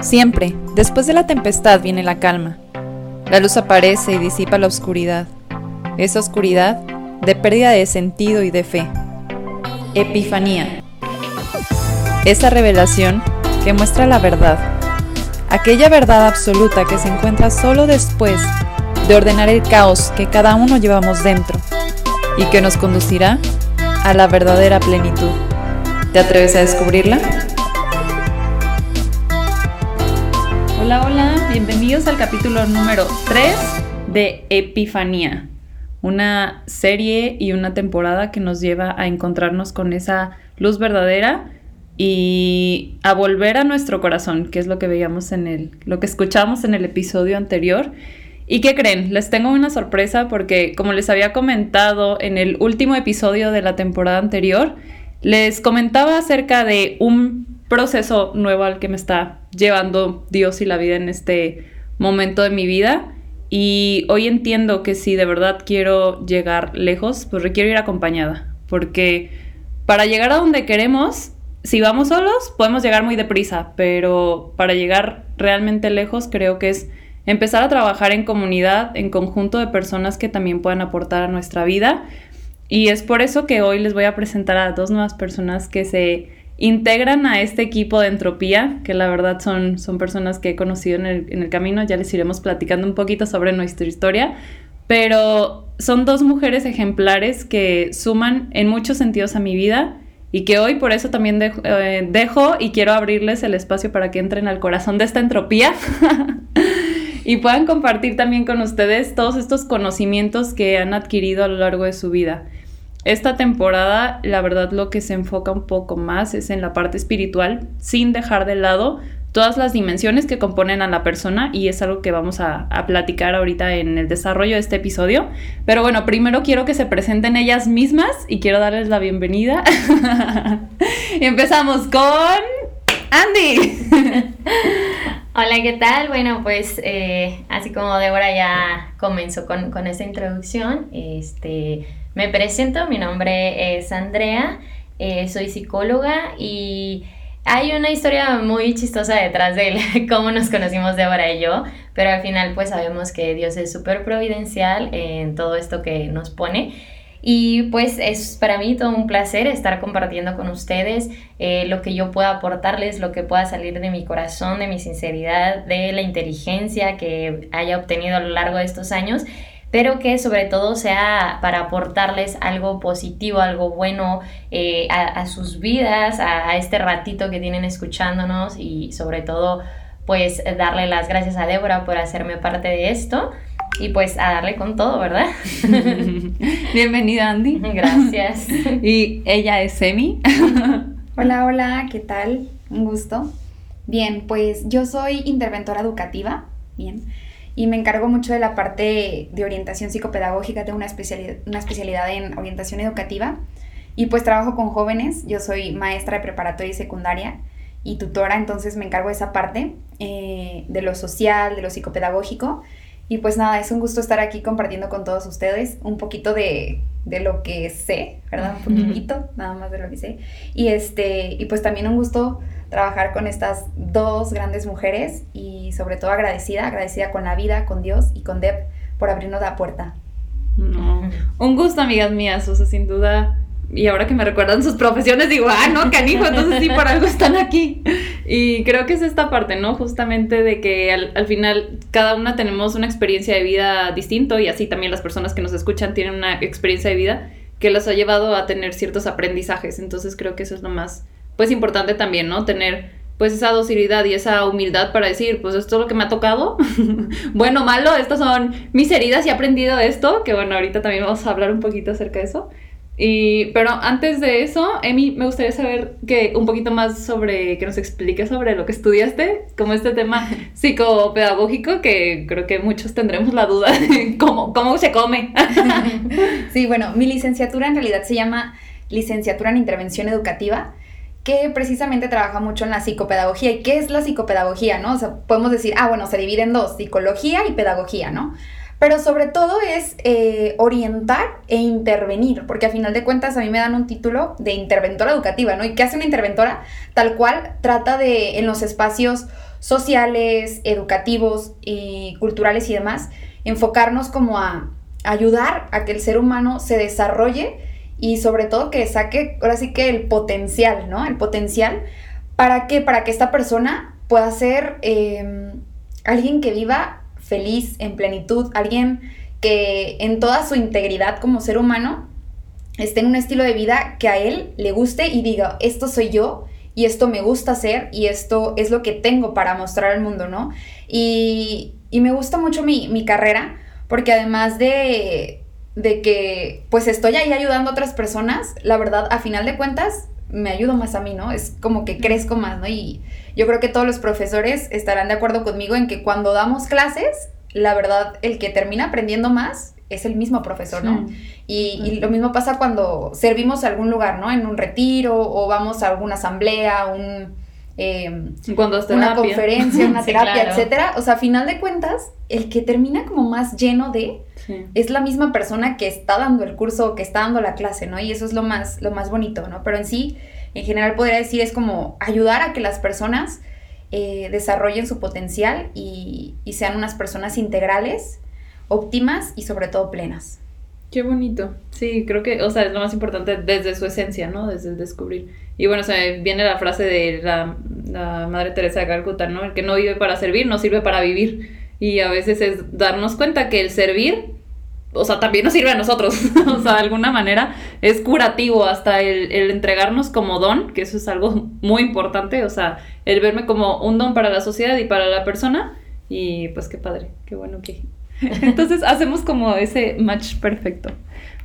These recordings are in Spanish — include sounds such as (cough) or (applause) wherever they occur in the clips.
Siempre, después de la tempestad viene la calma. La luz aparece y disipa la oscuridad. Esa oscuridad de pérdida de sentido y de fe. Epifanía. Esa revelación que muestra la verdad. Aquella verdad absoluta que se encuentra solo después de ordenar el caos que cada uno llevamos dentro y que nos conducirá a la verdadera plenitud. ¿Te atreves a descubrirla? Hola, hola, bienvenidos al capítulo número 3 de Epifanía, una serie y una temporada que nos lleva a encontrarnos con esa luz verdadera y a volver a nuestro corazón, que es lo que veíamos en el, lo que escuchamos en el episodio anterior. ¿Y qué creen? Les tengo una sorpresa porque como les había comentado en el último episodio de la temporada anterior, les comentaba acerca de un proceso nuevo al que me está llevando Dios y la vida en este momento de mi vida. Y hoy entiendo que si de verdad quiero llegar lejos, pues requiero ir acompañada. Porque para llegar a donde queremos, si vamos solos, podemos llegar muy deprisa. Pero para llegar realmente lejos, creo que es empezar a trabajar en comunidad, en conjunto de personas que también puedan aportar a nuestra vida. Y es por eso que hoy les voy a presentar a dos nuevas personas que se integran a este equipo de entropía, que la verdad son, son personas que he conocido en el, en el camino, ya les iremos platicando un poquito sobre nuestra historia, pero son dos mujeres ejemplares que suman en muchos sentidos a mi vida y que hoy por eso también dejo, eh, dejo, y quiero abrirles el espacio para que entren al corazón de esta entropía (laughs) y puedan compartir también con ustedes todos estos conocimientos que han adquirido a lo largo de su vida. Esta temporada, la verdad, lo que se enfoca un poco más es en la parte espiritual, sin dejar de lado todas las dimensiones que componen a la persona y es algo que vamos a, platicar ahorita en el desarrollo de este episodio. Pero bueno, primero quiero que se presenten ellas mismas y quiero darles la bienvenida. (laughs) empezamos con Andy. (laughs) Hola, ¿qué tal? Bueno, pues eh, así como Débora ya comenzó con, con esta introducción, este me presento, mi nombre es Andrea, eh, soy psicóloga y hay una historia muy chistosa detrás de (laughs) cómo nos conocimos Débora y yo, pero al final pues sabemos que Dios es súper providencial en todo esto que nos pone. Y pues es para mí todo un placer estar compartiendo con ustedes eh, lo que yo pueda aportarles, lo que pueda salir de mi corazón, de mi sinceridad, de la inteligencia que haya obtenido a lo largo de estos años pero que sobre todo sea para aportarles algo positivo, algo bueno eh, a, sus vidas, a, este ratito que tienen escuchándonos y sobre todo pues darle las gracias a Débora por hacerme parte de esto y pues a darle con todo, ¿verdad? (laughs) Bienvenida Andy. (laughs) Gracias. y ella es Emi. (laughs) hola, hola, ¿qué tal? Un gusto. Bien, pues yo soy interventora educativa. Bien y me encargo mucho de la parte de orientación psicopedagógica, tengo una especialidad, una especialidad en orientación educativa y pues trabajo con jóvenes, yo soy maestra de preparatoria y secundaria y tutora, entonces me encargo de esa parte, eh, de lo social, de lo psicopedagógico. Y pues nada, es un gusto estar aquí compartiendo con todos ustedes un poquito de, de lo que sé, ¿verdad? Un poquitito, nada más de lo que sé. Y, este, y pues también un gusto trabajar con estas dos grandes mujeres y sobre todo agradecida, agradecida con la vida, con Dios y con Deb por abrirnos la puerta. Un gusto, amigas mías, o sea, sin duda. Y ahora que me recuerdan sus profesiones, digo, ah, no, canijo, entonces sí, por algo están aquí. Y creo que es esta parte, ¿no? Justamente de que al, al final cada una tenemos una experiencia de vida distinto y así también las personas que nos escuchan tienen una experiencia de vida que los ha llevado a tener ciertos aprendizajes. Entonces creo que eso es lo más pues importante también, ¿no? Tener pues esa docilidad y esa humildad para decir, pues esto es lo que me ha tocado, (laughs) bueno, malo, estas son mis heridas y he aprendido esto, que bueno, ahorita también vamos a hablar un poquito acerca de eso. Y, pero antes de eso, Emi, me gustaría saber que un poquito más sobre, que nos expliques sobre lo que estudiaste, como este tema (laughs) psicopedagógico, que creo que muchos tendremos la duda de (laughs) cómo, cómo se come. sí, bueno, mi licenciatura en realidad se llama licenciatura en intervención educativa que precisamente trabaja mucho en la psicopedagogía. ¿Y qué es la psicopedagogía, no? O sea, podemos decir, ah, bueno, se divide en dos, psicología y pedagogía, ¿no? Pero sobre todo es eh, orientar e intervenir, porque a final de cuentas a mí me dan un título de interventora educativa, ¿no? ¿Y qué hace una interventora? Tal cual trata de, en los espacios sociales, educativos y culturales y demás, enfocarnos como a ayudar a que el ser humano se desarrolle y sobre todo que saque ahora sí que el potencial, ¿no? El potencial para que, para que esta persona pueda ser em, alguien que viva feliz, en plenitud, alguien que en toda su integridad como ser humano esté en un estilo de vida que a él le guste y diga, esto soy yo y esto me gusta hacer y esto es lo que tengo para mostrar al mundo, ¿no? Y, me gusta mucho mi, mi carrera porque además de, de que pues estoy ahí ayudando a otras personas, la verdad, a final de cuentas, me ayudo más a mí, ¿no? Es como que crezco más, ¿no? Y yo creo que todos los profesores estarán de acuerdo conmigo en que cuando damos clases, la verdad, el que termina aprendiendo más es el mismo profesor, ¿no? Y, y, lo mismo pasa cuando servimos a algún lugar, ¿no? En un retiro o vamos a alguna asamblea, un Em, Cuando una conferencia, una (laughs) terapia, etcétera. O sea, a final de cuentas, el que termina como más lleno de es la misma persona que está dando el curso o que está dando la clase, ¿no? Y eso es lo más, lo más bonito, ¿no? Pero en sí, en general podría decir es como ayudar a que las personas eh, desarrollen su potencial y, y sean unas personas integrales, óptimas y sobre todo plenas. Qué bonito. Sí, creo que, o sea, es lo más importante desde su esencia, ¿no? Desde el descubrir. Y bueno, se viene la frase de la, Madre Teresa de Calcuta, ¿no? El que no vive para servir, no sirve para vivir. Y a veces es darnos cuenta que el servir, o sea, también nos sirve a nosotros. (laughs) o sea, de alguna manera es curativo hasta el, el entregarnos como don, que eso es algo muy importante. O sea, el verme como un don para la sociedad y para la persona. Y pues qué padre, qué bueno que (laughs) entonces hacemos como ese match perfecto.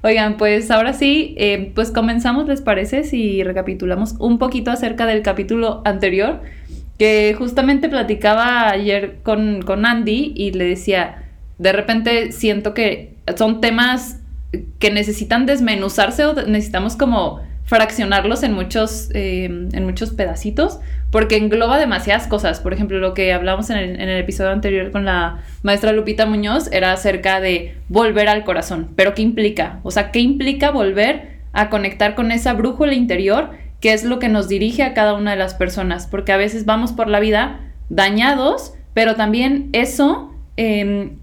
Oigan, pues ahora sí, eh, pues comenzamos, ¿les parece? Si recapitulamos un poquito acerca del capítulo anterior, que justamente platicaba ayer con, con Andy y le decía, de repente siento que son temas que necesitan desmenuzarse o necesitamos como fraccionarlos en muchos, eh, en muchos pedacitos, porque engloba demasiadas cosas. Por ejemplo, lo que hablamos en el, episodio anterior con la maestra Lupita Muñoz era acerca de volver al corazón. Pero ¿qué implica? O sea, ¿qué implica volver a conectar con esa brújula interior que es lo que nos dirige a cada una de las personas? Porque a veces vamos por la vida dañados, pero también eso... Em,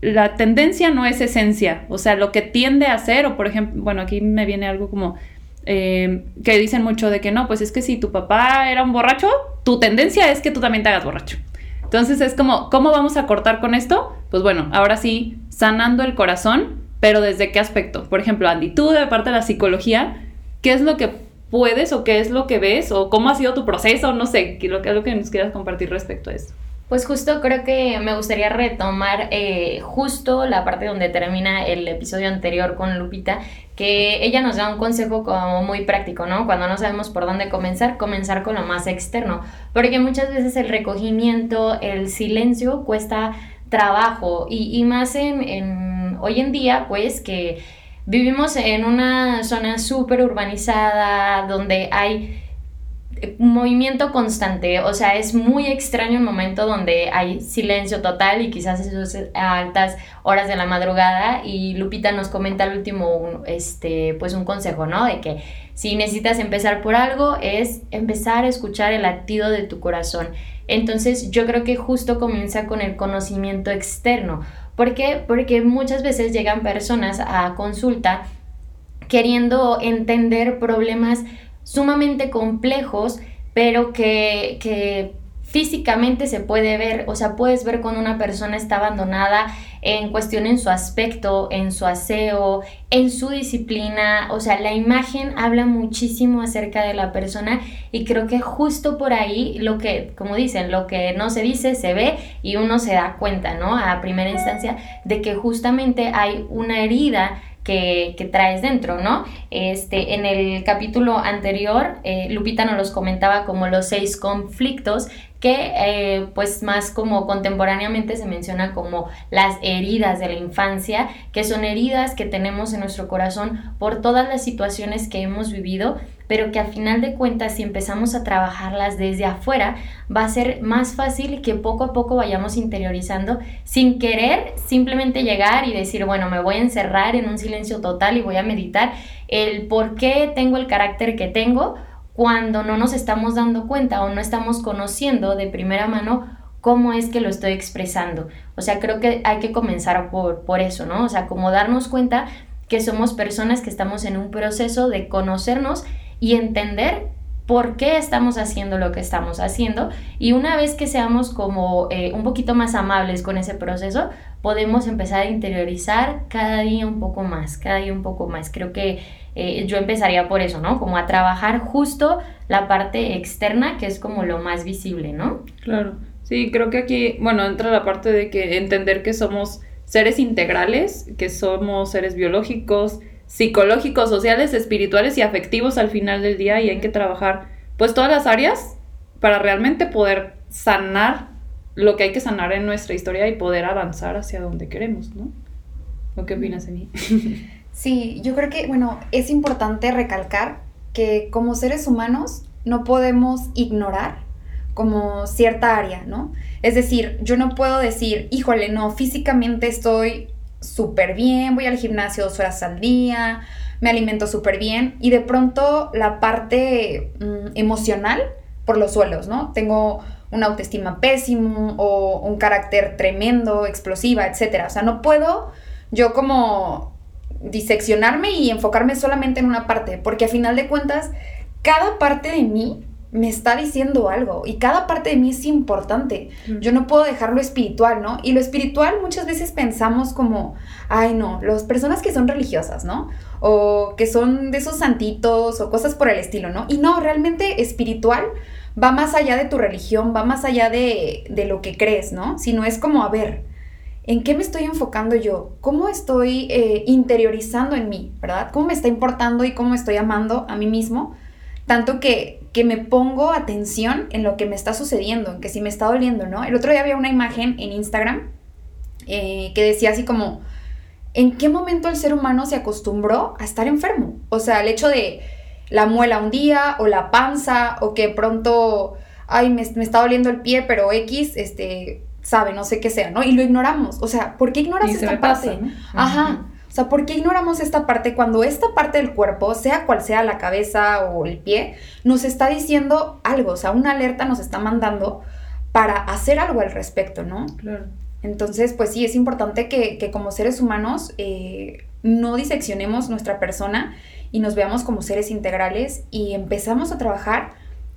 la tendencia no es esencia, o sea, lo que tiende a ser, o por ejemplo, bueno, aquí me viene algo como eh, que dicen mucho de que no, pues es que si tu papá era un borracho, tu tendencia es que tú también te hagas borracho. Entonces es como, ¿cómo vamos a cortar con esto? Pues bueno, ahora sí, sanando el corazón, pero ¿desde qué aspecto? Por ejemplo, Andy, tú de parte de la psicología, ¿qué es lo que puedes o qué es lo que ves o cómo ha sido tu proceso? No sé, ¿qué es lo que nos quieras compartir respecto a eso? Pues justo creo que me gustaría retomar eh, justo la parte donde termina el episodio anterior con Lupita, que ella nos da un consejo como muy práctico, ¿no? Cuando no sabemos por dónde comenzar, comenzar con lo más externo, porque muchas veces el recogimiento, el silencio cuesta trabajo y, más en, en hoy en día, pues que vivimos en una zona súper urbanizada donde hay movimiento constante, o sea, es muy extraño el momento donde hay silencio total y quizás eso es a altas horas de la madrugada y Lupita nos comenta al último este pues un consejo, ¿no? De que si necesitas empezar por algo es empezar a escuchar el latido de tu corazón. Entonces, yo creo que justo comienza con el conocimiento externo. ¿Por qué? Porque muchas veces llegan personas a consulta queriendo entender problemas sumamente complejos, pero que, que físicamente se puede ver, o sea, puedes ver cuando una persona está abandonada en cuestión en su aspecto, en su aseo, en su disciplina, o sea, la imagen habla muchísimo acerca de la persona y creo que justo por ahí lo que, como dicen, lo que no se dice se ve y uno se da cuenta, ¿no? A primera instancia de que justamente hay una herida que, traes dentro, ¿no? Este, en el capítulo anterior, eh, Lupita nos los comentaba como los seis conflictos que eh, pues más como contemporáneamente se menciona como las heridas de la infancia, que son heridas que tenemos en nuestro corazón por todas las situaciones que hemos vivido, pero que al final de cuentas si empezamos a trabajarlas desde afuera, va a ser más fácil que poco a poco vayamos interiorizando sin querer simplemente llegar y decir, bueno, me voy a encerrar en un silencio total y voy a meditar el por qué tengo el carácter que tengo cuando no nos estamos dando cuenta o no estamos conociendo de primera mano cómo es que lo estoy expresando. O sea, creo que hay que comenzar por, por eso, ¿no? O sea, como darnos cuenta que somos personas que estamos en un proceso de conocernos y entender por qué estamos haciendo lo que estamos haciendo y una vez que seamos como eh, un poquito más amables con ese proceso, podemos empezar a interiorizar cada día un poco más, cada día un poco más. Creo que eh, yo empezaría por eso, ¿no? Como a trabajar justo la parte externa, que es como lo más visible, ¿no? Claro. Sí, creo que aquí, bueno, entra la parte de que entender que somos seres integrales, que somos seres biológicos, psicológicos, sociales, espirituales y afectivos al final del día y hay que trabajar pues todas las áreas para realmente poder sanar lo que hay que sanar en nuestra historia y poder avanzar hacia donde queremos, ¿no? ¿O qué opinas, Emi? (laughs) Sí, yo creo que, bueno, es importante recalcar que como seres humanos no podemos ignorar como cierta área, ¿no? Es decir, yo no puedo decir, híjole, no, físicamente estoy súper bien, voy al gimnasio dos horas al día, me alimento súper bien y de pronto la parte mm, emocional por los suelos, ¿no? Tengo una autoestima pésimo o un carácter tremendo, explosiva, etc. O sea, no puedo yo como diseccionarme y enfocarme solamente en una parte, porque a final de cuentas, cada parte de mí me está diciendo algo y cada parte de mí es importante. Yo no puedo dejar lo espiritual, ¿no? Y lo espiritual muchas veces pensamos como, ay no, las personas que son religiosas, ¿no? O que son de esos santitos o cosas por el estilo, ¿no? Y no, realmente espiritual va más allá de tu religión, va más allá de, de lo que crees, ¿no? Sino es como, a ver, ¿en qué me estoy enfocando yo? ¿Cómo estoy eh, interiorizando en mí, verdad? ¿Cómo me está importando y cómo estoy amando a mí mismo? Tanto que que me pongo atención en lo que me está sucediendo, en que si me está doliendo, ¿no? El otro día había una imagen en Instagram eh, que decía así como, ¿en qué momento el ser humano se acostumbró a estar enfermo? O sea, el hecho de la muela un día o la panza o que pronto, ay, me, me está doliendo el pie, pero X, este, sabe, no sé qué sea, ¿no? Y lo ignoramos. O sea, ¿por qué ignoras esta parte? Ajá. O sea, ¿por qué ignoramos esta parte cuando esta parte del cuerpo, sea cual sea la cabeza o el pie, nos está diciendo algo? O sea, una alerta nos está mandando para hacer algo al respecto, ¿no? Claro. Entonces, pues sí, es importante que, como seres humanos eh, no diseccionemos nuestra persona y nos veamos como seres integrales y empezamos a trabajar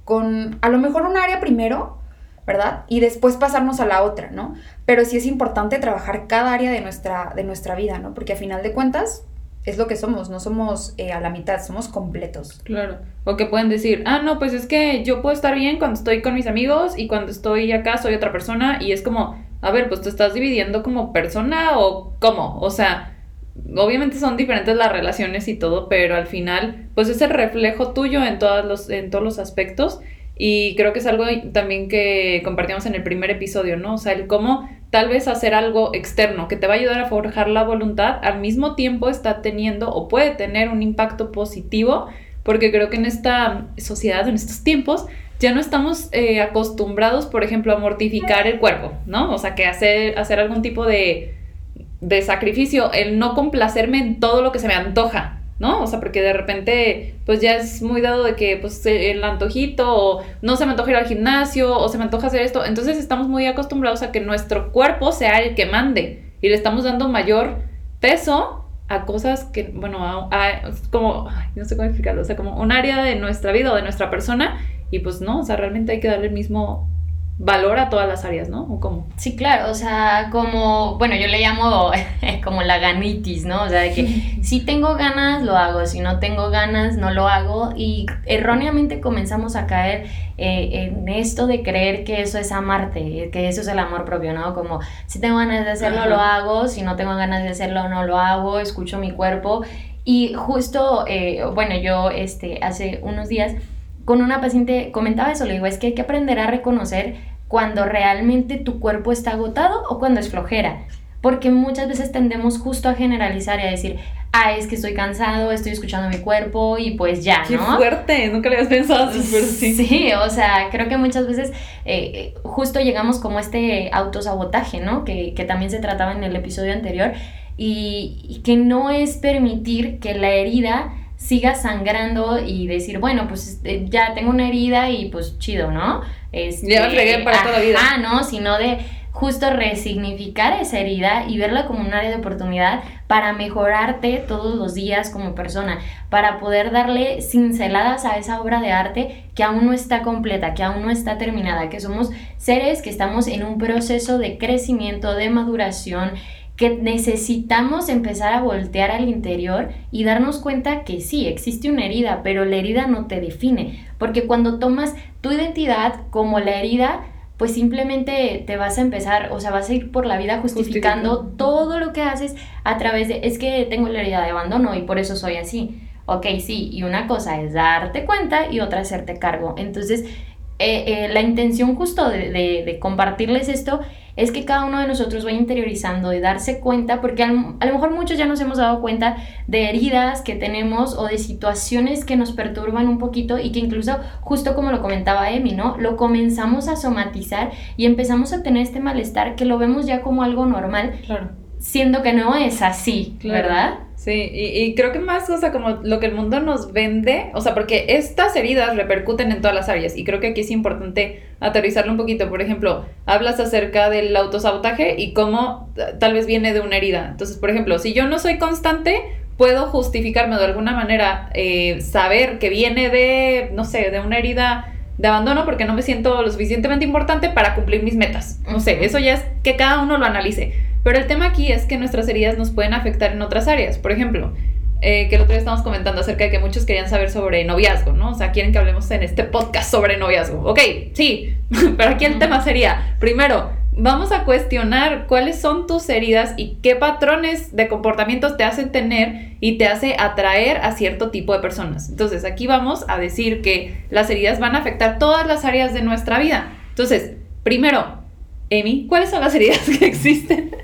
con a lo mejor un área primero, ¿verdad? Y después pasarnos a la otra, ¿no? Pero sí es importante trabajar cada área de nuestra, de nuestra vida, ¿no? Porque a final de cuentas es lo que somos, no somos eh, a la mitad, somos completos. Claro. O que pueden decir, ah, no, pues es que yo puedo estar bien cuando estoy con mis amigos y cuando estoy acá soy otra persona y es como, a ver, pues te estás dividiendo como persona o cómo, o sea... Obviamente son diferentes las relaciones y todo, pero al final, pues es el reflejo tuyo en, todos los, en todos los aspectos y creo que es algo también que compartimos en el primer episodio, ¿no? O sea, el cómo tal vez hacer algo externo que te va a ayudar a forjar la voluntad, al mismo tiempo está teniendo o puede tener un impacto positivo, porque creo que en esta sociedad, en estos tiempos, ya no estamos eh, acostumbrados, por ejemplo, a mortificar el cuerpo, ¿no? O sea, que hacer, hacer algún tipo de, de sacrificio, el no complacerme en todo lo que se me antoja, ¿no? O sea, porque de repente, pues ya es muy dado de que, pues, el antojito, o no se me antoja ir al gimnasio, o se me antoja hacer esto. Entonces estamos muy acostumbrados a que nuestro cuerpo sea el que mande, y le estamos dando mayor peso a cosas que, bueno, a, como, no sé cómo explicarlo, o sea, como un área de nuestra vida o de nuestra persona, y pues no, o sea, realmente hay que darle el mismo valor a todas las áreas, ¿no? ¿O cómo? Sí, claro, o sea, como, bueno, yo le llamo (laughs) como la ganitis, ¿no? O sea, de que (laughs) si tengo ganas, lo hago, si no tengo ganas, no lo hago, y erróneamente comenzamos a caer eh, en esto de creer que eso es amarte, que eso es el amor propio, ¿no? Como, si tengo ganas de hacerlo, lo hago, si no tengo ganas de hacerlo, no lo hago, escucho mi cuerpo, y justo, eh, bueno, yo, este, hace unos días, con una paciente comentaba eso, le digo, es que hay que aprender a reconocer cuando realmente tu cuerpo está agotado o cuando es flojera. Porque muchas veces tendemos justo a generalizar y a decir, ah, es que estoy cansado, estoy escuchando mi cuerpo y pues ya, ¿no? Qué fuerte, nunca le habías pensado así, pero sí. Sí, o sea, creo que muchas veces eh, justo llegamos como este autosabotaje, ¿no? Que, que también se trataba en el episodio anterior y, y que no es permitir que la herida siga sangrando y decir, bueno, pues este, ya tengo una herida y pues chido, ¿no? Este, ya fregué para toda la vida. Ah, no, sino de justo resignificar esa herida y verla como un área de oportunidad para mejorarte todos los días como persona, para poder darle cinceladas a esa obra de arte que aún no está completa, que aún no está terminada, que somos seres que estamos en un proceso de crecimiento, de maduración, que necesitamos empezar a voltear al interior y darnos cuenta que sí, existe una herida, pero la herida no te define, porque cuando tomas tu identidad como la herida, pues simplemente te vas a empezar, o sea, vas a ir por la vida justificando todo lo que haces a través de, es que tengo la herida de abandono y por eso soy así. Ok, sí, y una cosa es darte cuenta y otra hacerte cargo. Entonces, eh, eh, la intención justo de, de, compartirles esto es que cada uno de nosotros vaya interiorizando y darse cuenta, porque a, lo mejor muchos ya nos hemos dado cuenta de heridas que tenemos o de situaciones que nos perturban un poquito y que incluso, justo como lo comentaba Emi, ¿no? Lo comenzamos a somatizar y empezamos a tener este malestar que lo vemos ya como algo normal, siendo que no es así, ¿verdad? Sí, y, creo que más, o sea, como lo que el mundo nos vende, o sea, porque estas heridas repercuten en todas las áreas y creo que aquí es importante aterrizarlo un poquito. Por ejemplo, hablas acerca del autosabotaje y cómo tal vez viene de una herida. Entonces, por ejemplo, si yo no soy constante, puedo justificarme de alguna manera, eh, saber que viene de, no sé, de una herida de abandono porque no me siento lo suficientemente importante para cumplir mis metas. No sé, eso ya es que cada uno lo analice. Pero el tema aquí es que nuestras heridas nos pueden afectar en otras áreas. Por ejemplo, eh, que el otro día estamos comentando acerca de que muchos querían saber sobre noviazgo, ¿no? O sea, quieren que hablemos en este podcast sobre noviazgo. Ok, sí, (laughs) pero aquí el tema sería, primero, vamos a cuestionar cuáles son tus heridas y qué patrones de comportamientos te hacen tener y te hace atraer a cierto tipo de personas. Entonces, aquí vamos a decir que las heridas van a afectar todas las áreas de nuestra vida. Entonces, primero, Emi, ¿cuáles son las heridas que existen?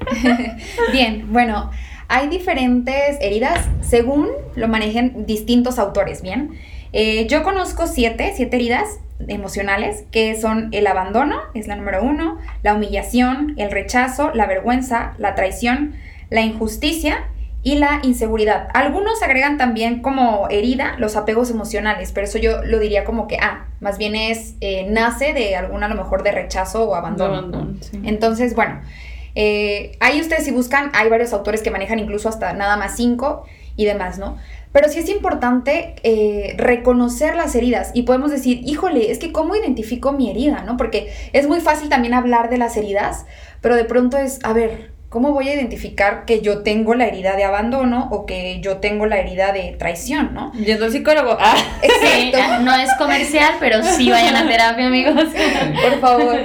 (laughs) Bien, bueno, hay diferentes heridas según lo manejen distintos autores, ¿bien? Eh, yo conozco siete, siete heridas emocionales, que son el abandono, es la número uno, la humillación, el rechazo, la vergüenza, la traición, la injusticia y la inseguridad. Algunos agregan también como herida los apegos emocionales, pero eso yo lo diría como que, ah, más bien es, eh, nace de alguna a lo mejor de rechazo o abandono. Entonces, bueno, eh, ahí ustedes si buscan, hay varios autores que manejan incluso hasta nada más cinco y demás, ¿no? Pero sí es importante eh, reconocer las heridas y podemos decir, híjole, es que cómo identifico mi herida, ¿no? Porque es muy fácil también hablar de las heridas, pero de pronto es, a ver, ¿Cómo voy a identificar que yo tengo la herida de abandono o que yo tengo la herida de traición, no? Yendo al psicólogo. Ah. Exacto. no es comercial, pero sí vayan a terapia, amigos. Por favor.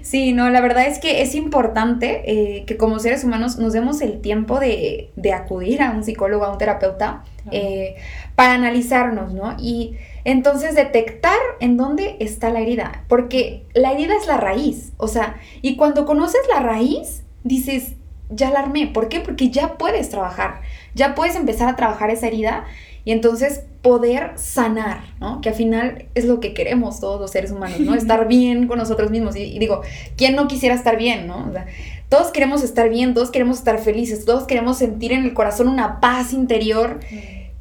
Sí, no, la verdad es que es importante eh, que como seres humanos nos demos el tiempo de, acudir a un psicólogo, a un terapeuta, eh, para analizarnos, ¿no? Y entonces detectar en dónde está la herida, porque la herida es la raíz, o sea, y cuando conoces la raíz, dices, ya la armé. ¿Por qué? Porque ya puedes trabajar, ya puedes empezar a trabajar esa herida y entonces poder sanar, ¿no? Que al final es lo que queremos todos los seres humanos, ¿no? (laughs) Estar bien con nosotros mismos. Y, digo, ¿quién no quisiera estar bien, ¿no? O sea, todos queremos estar bien, todos queremos estar felices, todos queremos sentir en el corazón una paz interior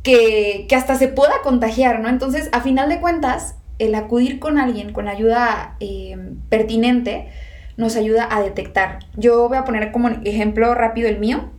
que, hasta se pueda contagiar, ¿no? Entonces, a final de cuentas, el acudir con alguien con ayuda eh, pertinente, nos ayuda a detectar. Yo voy a poner como ejemplo rápido el mío,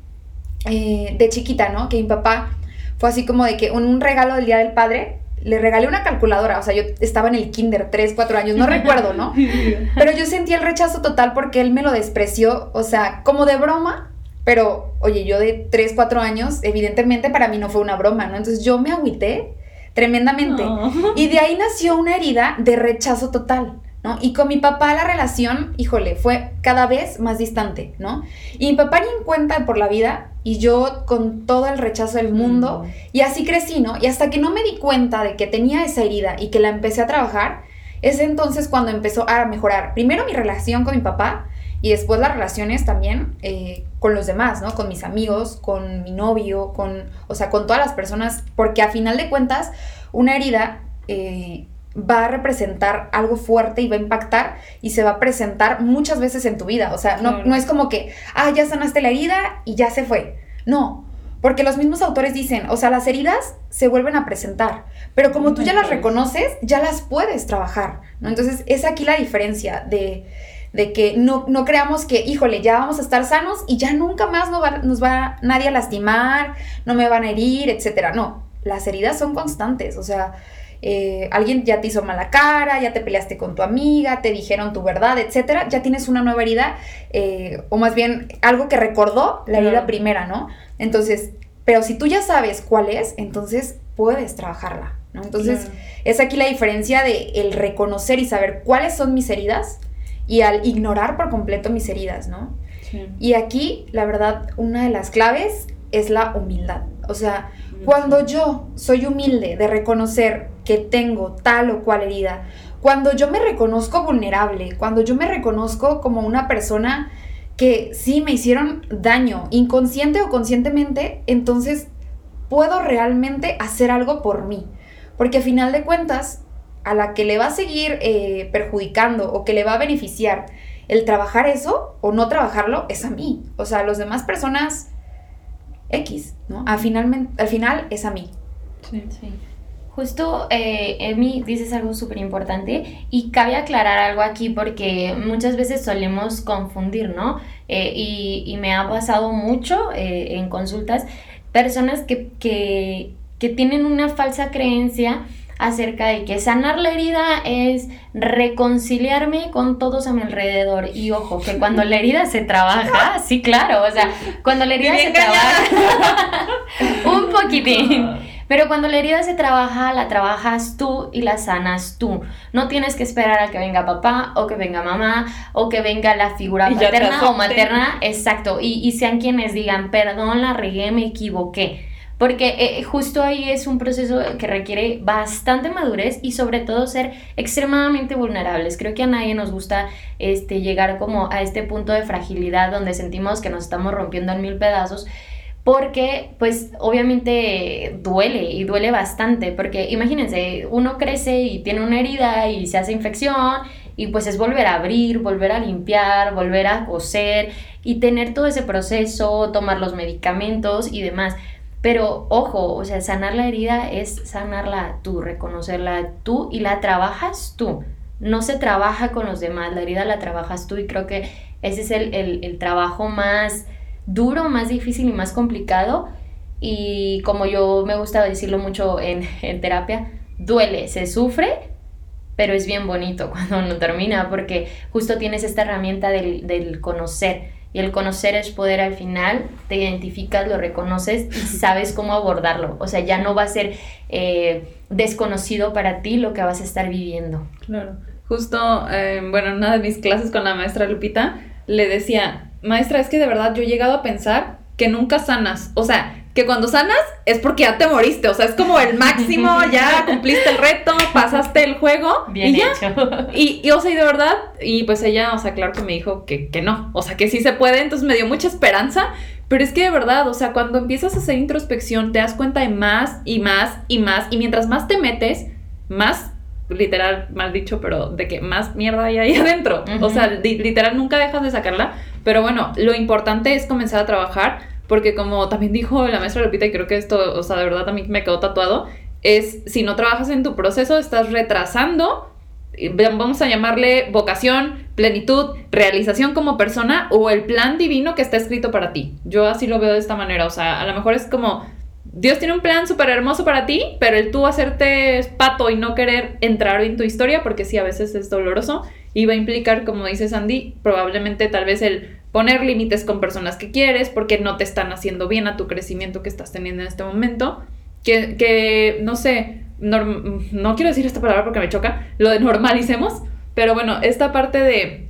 eh, de chiquita, ¿no? Que mi papá fue así como de que un regalo del Día del Padre, le regalé una calculadora, o sea, yo estaba en el kinder, 3, 4 años, no recuerdo, ¿no? (laughs) Pero yo sentí el rechazo total porque él me lo despreció, o sea, como de broma, pero oye, yo de 3, 4 años, evidentemente para mí no fue una broma, ¿no? Entonces yo me agüité tremendamente. Y de ahí nació una herida de rechazo total. Y con mi papá la relación, híjole, fue cada vez más distante, ¿no? Y mi papá ni en cuenta por la vida y yo con todo el rechazo del mundo mm. y así crecí, ¿no? Y hasta que no me di cuenta de que tenía esa herida y que la empecé a trabajar, es entonces cuando empezó a mejorar primero mi relación con mi papá y después las relaciones también eh, con los demás, ¿no? Con mis amigos, con mi novio, con, o sea, con todas las personas, porque a final de cuentas, una herida... Eh, va a representar algo fuerte y va a impactar y se va a presentar muchas veces en tu vida. O sea, no, no es como que, ah, ya sanaste la herida y ya se fue. No, porque los mismos autores dicen, o sea, las heridas se vuelven a presentar, pero como tú ya las reconoces, ya las puedes trabajar, ¿no? Entonces, es aquí la diferencia de, de que no, no, creamos que, híjole, ya vamos a estar sanos y ya nunca más va, nos va nadie a lastimar, no me van a herir, etcétera. No, las heridas son constantes, o sea, eh, alguien ya te hizo mala cara, ya te peleaste con tu amiga, te dijeron tu verdad, etcétera, ya tienes una nueva herida, eh, o más bien algo que recordó la herida primera, ¿no? Entonces, pero si tú ya sabes cuál es, entonces puedes trabajarla, ¿no? Entonces, es aquí la diferencia de el reconocer y saber cuáles son mis heridas y al ignorar por completo mis heridas, ¿no? Y aquí, la verdad, una de las claves es la humildad. O sea, cuando yo soy humilde de reconocer que tengo tal o cual herida, cuando yo me reconozco vulnerable, cuando yo me reconozco como una persona que sí me hicieron daño, inconsciente o conscientemente, entonces puedo realmente hacer algo por mí. Porque a final de cuentas, a la que le va a seguir eh, perjudicando o que le va a beneficiar el trabajar eso o no trabajarlo es a mí. O sea, a las demás personas X, ¿no? Al, al final es a mí. Sí, sí. Justo, eh, Emi, dices algo súper importante y cabe aclarar algo aquí porque muchas veces solemos confundir, ¿no? Eh, y, me ha pasado mucho eh, en consultas personas que, que, que tienen una falsa creencia acerca de que sanar la herida es reconciliarme con todos a mi alrededor. Y ojo, que cuando la herida se trabaja, sí, claro, o sea, cuando la herida se trabaja, (laughs) un poquitín. Pero cuando la herida se trabaja, la trabajas tú y la sanas tú. No tienes que esperar a que venga papá o que venga mamá o que venga la figura paterna o materna. Exacto. Y, y sean quienes digan, perdón, la regué, me equivoqué. Porque eh, justo ahí es un proceso que requiere bastante madurez y sobre todo ser extremadamente vulnerables. Creo que a nadie nos gusta este, llegar como a este punto de fragilidad donde sentimos que nos estamos rompiendo en mil pedazos porque pues obviamente duele y duele bastante, porque imagínense, uno crece y tiene una herida y se hace infección y pues es volver a abrir, volver a limpiar, volver a coser y tener todo ese proceso, tomar los medicamentos y demás. Pero ojo, o sea, sanar la herida es sanarla tú, reconocerla tú y la trabajas tú. No se trabaja con los demás, la herida la trabajas tú y creo que ese es el, trabajo más duro, más difícil y más complicado. Y como yo me gusta decirlo mucho en, terapia, duele, se sufre, pero es bien bonito (laughs) cuando uno termina porque justo tienes esta herramienta del, del conocer y el conocer es poder al final, te identificas, lo reconoces y (laughs) sabes cómo abordarlo. O sea, ya no va a ser eh, desconocido para ti lo que vas a estar viviendo. Claro. Justo, eh, bueno, en una de mis clases con la maestra Lupita, le decía, maestra, es que de verdad yo he llegado a pensar que nunca sanas. O sea, que cuando sanas es porque ya te moriste, o sea, es como el máximo, (laughs) ya cumpliste el reto, pasaste el juego Bien y hecho. Y, y, o sea, y de verdad, y pues ella, o sea, claro que me dijo que, que no, o sea, que sí se puede, entonces me dio mucha esperanza, pero es que de verdad, o sea, cuando empiezas a hacer introspección, te das cuenta de más y más y más, y mientras más te metes, más literal, mal dicho, pero de que más mierda hay ahí (laughs) adentro. O sea, literal nunca dejas de sacarla. Pero bueno, lo importante es comenzar a trabajar porque como también dijo la maestra Lupita, y creo que esto, o sea, de verdad también me quedó tatuado, es si no trabajas en tu proceso, estás retrasando, vamos a llamarle vocación, plenitud, realización como persona o el plan divino que está escrito para ti. Yo así lo veo de esta manera, o sea, a lo mejor es como... Dios tiene un plan súper hermoso para ti, pero el tú hacerte pato y no querer entrar en tu historia, porque sí, a veces es doloroso, y va a implicar, como dice Sandy, probablemente tal vez el poner límites con personas que quieres porque no te están haciendo bien a tu crecimiento que estás teniendo en este momento. Que, que no sé, no quiero decir esta palabra porque me choca, lo de normalicemos, pero bueno, esta parte de,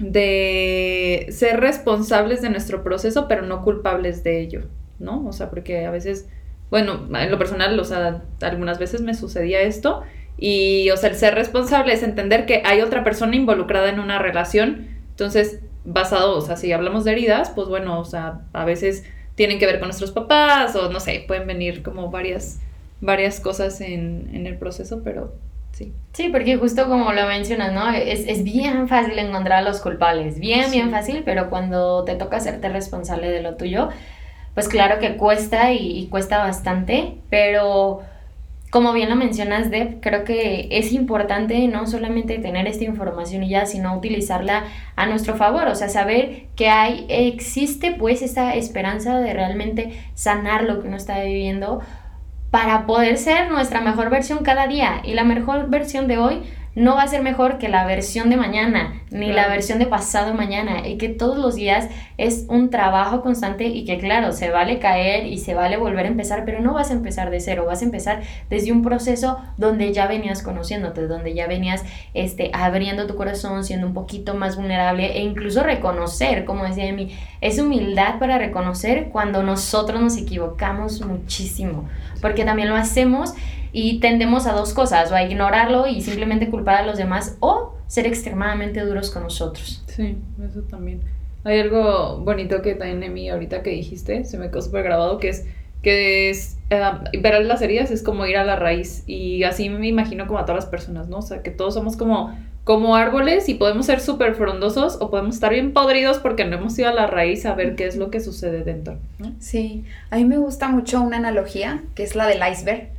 de ser responsables de nuestro proceso, pero no culpables de ello, ¿no? O sea, porque a veces, bueno, en lo personal, o sea, algunas veces me sucedía esto. Y, o sea, el ser responsable es entender que hay otra persona involucrada en una relación. Entonces, basado, o sea, si hablamos de heridas, pues bueno, o sea, a veces tienen que ver con nuestros papás o no sé, pueden venir como varias, varias cosas en, en el proceso, pero sí. Sí, porque justo como lo mencionas, ¿no? Es, es bien fácil encontrar a los culpables, bien, bien fácil, pero cuando te toca hacerte responsable de lo tuyo, pues claro que cuesta y, cuesta bastante, pero como bien lo mencionas, Deb, creo que es importante no solamente tener esta información y ya, sino utilizarla a nuestro favor, o sea, saber que hay, existe pues esta esperanza de realmente sanar lo que uno está viviendo para poder ser nuestra mejor versión cada día. Y la mejor versión de hoy no va a ser mejor que la versión de mañana, ni la versión de pasado mañana, y que todos los días es un trabajo constante y que claro, se vale caer y se vale volver a empezar, pero no vas a empezar de cero, vas a empezar desde un proceso donde ya venías conociéndote, donde ya venías este, abriendo tu corazón, siendo un poquito más vulnerable e incluso reconocer, como decía Emi, es humildad para reconocer cuando nosotros nos equivocamos muchísimo, porque también lo hacemos y tendemos a dos cosas, o a ignorarlo y simplemente culpar a los demás o ser extremadamente duros con nosotros. Sí, eso también. Hay algo bonito que también en mí ahorita que dijiste, se me quedó súper grabado, que es que es uh, ver las heridas es como ir a la raíz y así me imagino como a todas las personas, ¿no? O sea, que todos somos como como árboles y podemos ser súper frondosos o podemos estar bien podridos porque no hemos ido a la raíz a ver qué es lo que sucede dentro. ¿no? Sí, a mí me gusta mucho una analogía que es la del iceberg.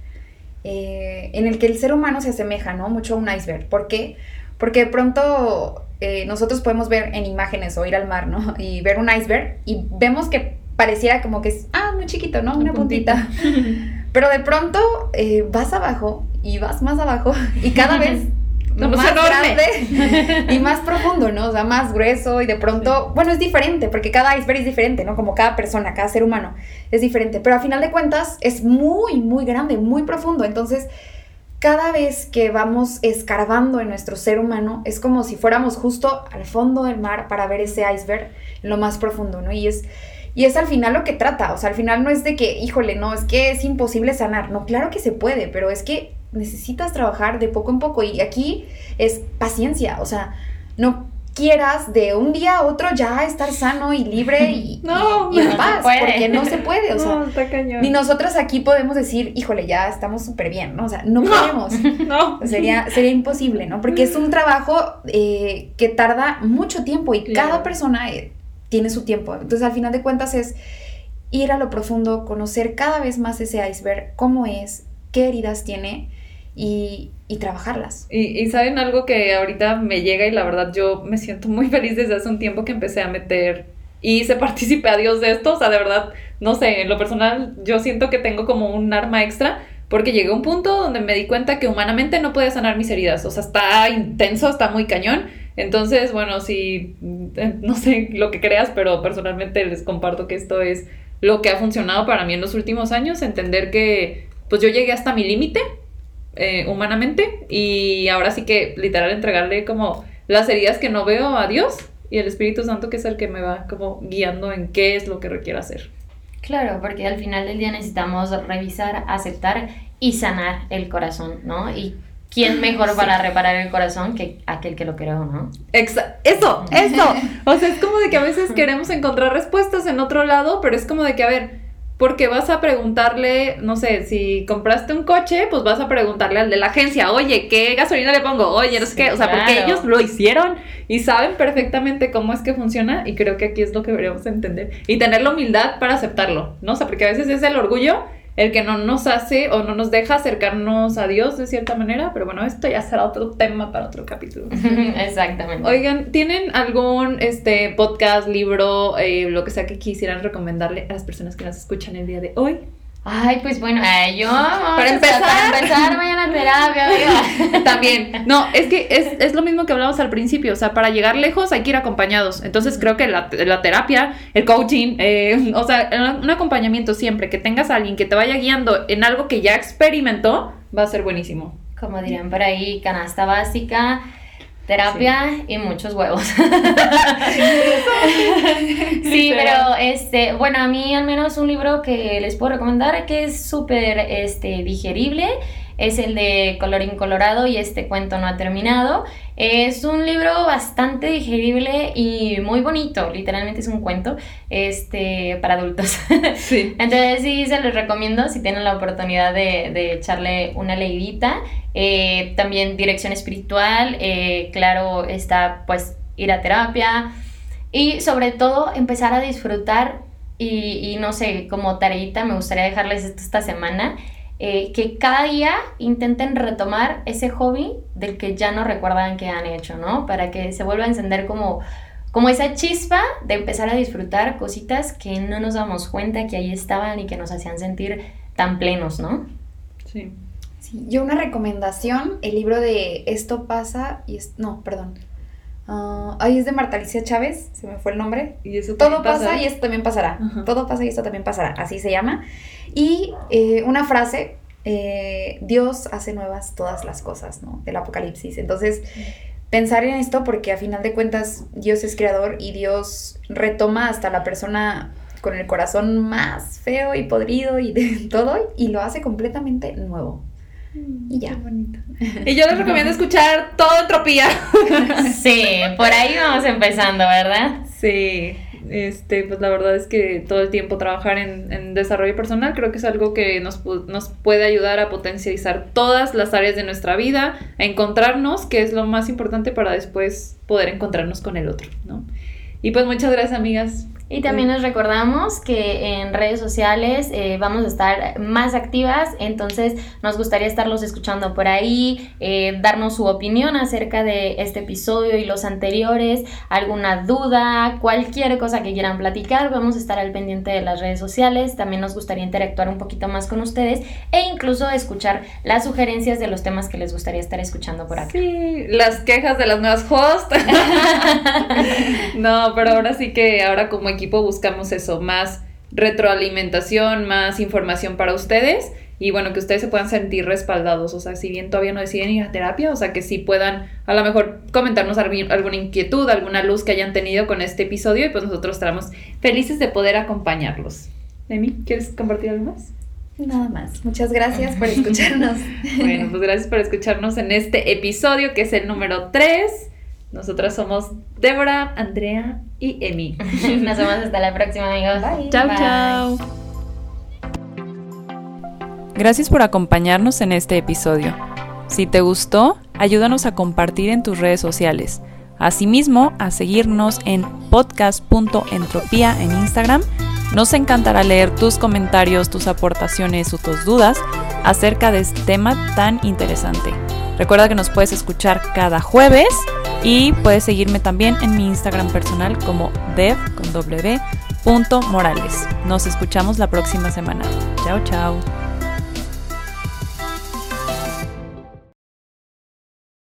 Eh, en el que el ser humano se asemeja, ¿no? Mucho a un iceberg. ¿Por qué? Porque de pronto eh, nosotros podemos ver en imágenes o ir al mar, ¿no? (laughs) Y ver un iceberg y vemos que pareciera como que es, ah, muy chiquito, ¿no? Una, puntita. (laughs) Pero de pronto eh, vas abajo y vas más abajo (laughs) y cada vez más grande (laughs) y más profundo, ¿no? O sea, más grueso y de pronto, bueno, es diferente, porque cada iceberg es diferente, ¿no? Como cada persona, cada ser humano es diferente, pero a final de cuentas es muy, muy grande, muy profundo. Entonces, cada vez que vamos escarbando en nuestro ser humano, es como si fuéramos justo al fondo del mar para ver ese iceberg en lo más profundo, ¿no? Y es... Y es al final lo que trata, o sea, al final no es de que, híjole, no, es que es imposible sanar, no, claro que se puede, pero es que necesitas trabajar de poco en poco y aquí es paciencia, o sea, no quieras de un día a otro ya estar sano y libre y, (laughs) no, en paz, porque no se puede, o sea, no, ni nosotros aquí podemos decir, híjole, ya estamos súper bien, ¿no? O sea, no, podemos, (laughs) no. Sería, sería imposible, ¿no? Porque es un trabajo eh, que tarda mucho tiempo y cada persona eh, tiene su tiempo, entonces al final de cuentas es ir a lo profundo, conocer cada vez más ese iceberg, cómo es, qué heridas tiene, y, trabajarlas. Y, saben algo que ahorita me llega y la verdad yo me siento muy (laughs) feliz desde hace un tiempo que empecé a meter y se participe a Dios de esto, o sea, de verdad, no sé, en lo personal yo siento que tengo como un arma extra porque llegué a un punto donde me di cuenta que humanamente no podía sanar mis heridas, o sea, está intenso, está muy cañón. Entonces, bueno, si no sé lo que creas, pero personalmente les comparto que esto es lo que ha funcionado para mí en los últimos años, entender que pues yo llegué hasta mi límite eh, humanamente y ahora sí que literal entregarle como las heridas que no veo a Dios y el Espíritu Santo que es el que me va como guiando en qué es lo que requiero hacer. Claro, porque al final del día necesitamos revisar, aceptar y sanar el corazón, ¿no? Y quién mejor para reparar el corazón que aquel que lo creó, ¿no? eso, eso. (laughs) O sea, es como de que a veces queremos encontrar respuestas en otro lado, pero es como de que, a ver, porque vas a preguntarle, no sé, si compraste un coche, pues vas a preguntarle al de la agencia, oye, ¿qué gasolina le pongo? Oye, no sé qué, o sea, porque ellos lo hicieron y saben perfectamente cómo es que funciona y creo que aquí es lo que deberíamos entender y tener la humildad para aceptarlo, ¿no? O sea, porque a veces es el orgullo el que no nos hace o no nos deja acercarnos a Dios de cierta manera, pero bueno, esto ya será otro tema para otro capítulo. (laughs) Exactamente. Oigan, ¿tienen algún este podcast, libro, eh, lo que sea que quisieran recomendarle a las personas que nos escuchan el día de hoy? Ay, pues bueno, yo. (laughs) Para empezar. Para empezar, vayan a terapia, amiga. (laughs) También. No, es que es, es, lo mismo que hablamos al principio. O sea, para llegar lejos hay que ir acompañados. Entonces creo que la, la terapia, el coaching, eh, o sea, un acompañamiento siempre, que tengas a alguien que te vaya guiando en algo que ya experimentó, va a ser buenísimo. Como dirían por ahí, canasta básica terapia y muchos huevos. (laughs) sí, pero este, bueno, a mí al menos un libro que les puedo recomendar que es súper este, digerible es el de Colorín Colorado y este cuento no ha terminado. Es un libro bastante digerible y muy bonito, literalmente es un cuento este, para adultos. (laughs) Sí. Entonces sí, se los recomiendo si tienen la oportunidad de, de echarle una leidita. Eh, también dirección espiritual, eh, claro, está pues ir a terapia y sobre todo empezar a disfrutar y, y no sé, como tareita me gustaría dejarles esto esta semana, eh, que cada día intenten retomar ese hobby del que ya no recuerdan que han hecho, ¿no? Para que se vuelva a encender como, como esa chispa de empezar a disfrutar cositas que no nos damos cuenta que ahí estaban y que nos hacían sentir tan plenos, ¿no? Sí. sí yo una recomendación, el libro de Esto pasa y es... No, perdón. Uh, ahí es de Marta Alicia Chávez, se me fue el nombre. ¿Y eso Todo pasa, y esto también pasará. Todo pasa y esto también pasará. Así se llama. Y eh, una frase, eh, Dios hace nuevas todas las cosas, ¿no? Del Apocalipsis. Entonces, pensar en esto porque a final de cuentas Dios es creador y Dios retoma hasta la persona con el corazón más feo y podrido y de (laughs) todo y lo hace completamente nuevo. Mm, y ya. bonito. Y yo les recomiendo escuchar todo Entropía. (laughs) Sí, por ahí vamos empezando, ¿verdad? Sí este, pues la verdad es que todo el tiempo trabajar en, desarrollo personal creo que es algo que nos, nos, puede ayudar a potencializar todas las áreas de nuestra vida, a encontrarnos, que es lo más importante para después poder encontrarnos con el otro, ¿no? Y pues muchas gracias amigas y también les recordamos que en redes sociales eh, vamos a estar más activas, entonces nos gustaría estarlos escuchando por ahí, eh, darnos su opinión acerca de este episodio y los anteriores, alguna duda, cualquier cosa que quieran platicar, vamos a estar al pendiente de las redes sociales, también nos gustaría interactuar un poquito más con ustedes e incluso escuchar las sugerencias de los temas que les gustaría estar escuchando por aquí. Sí, las quejas de las nuevas hosts. (laughs) (laughs) no, pero ahora sí que ahora como equipo buscamos eso, más retroalimentación, más información para ustedes y bueno, que ustedes se puedan sentir respaldados, o sea, si bien todavía no deciden ir a terapia, o sea, que sí puedan a lo mejor comentarnos alguna inquietud, alguna luz que hayan tenido con este episodio y pues nosotros estaremos felices de poder acompañarlos. Emi, ¿quieres compartir algo más? Nada más. Muchas gracias por escucharnos. (laughs) bueno, pues gracias por escucharnos en este episodio que es el número 3. Nosotras somos Débora, Andrea y Emi. (laughs) Nos vemos hasta la próxima, amigos. Bye. Chao, chao. Gracias por acompañarnos en este episodio. Si te gustó, ayúdanos a compartir en tus redes sociales. Asimismo, a seguirnos en podcast.entropía en Instagram. Nos encantará leer tus comentarios, tus aportaciones o tus dudas acerca de este tema tan interesante. Recuerda que nos puedes escuchar cada jueves y puedes seguirme también en mi Instagram personal como dev con w, Nos escuchamos la próxima semana. Chao, chao.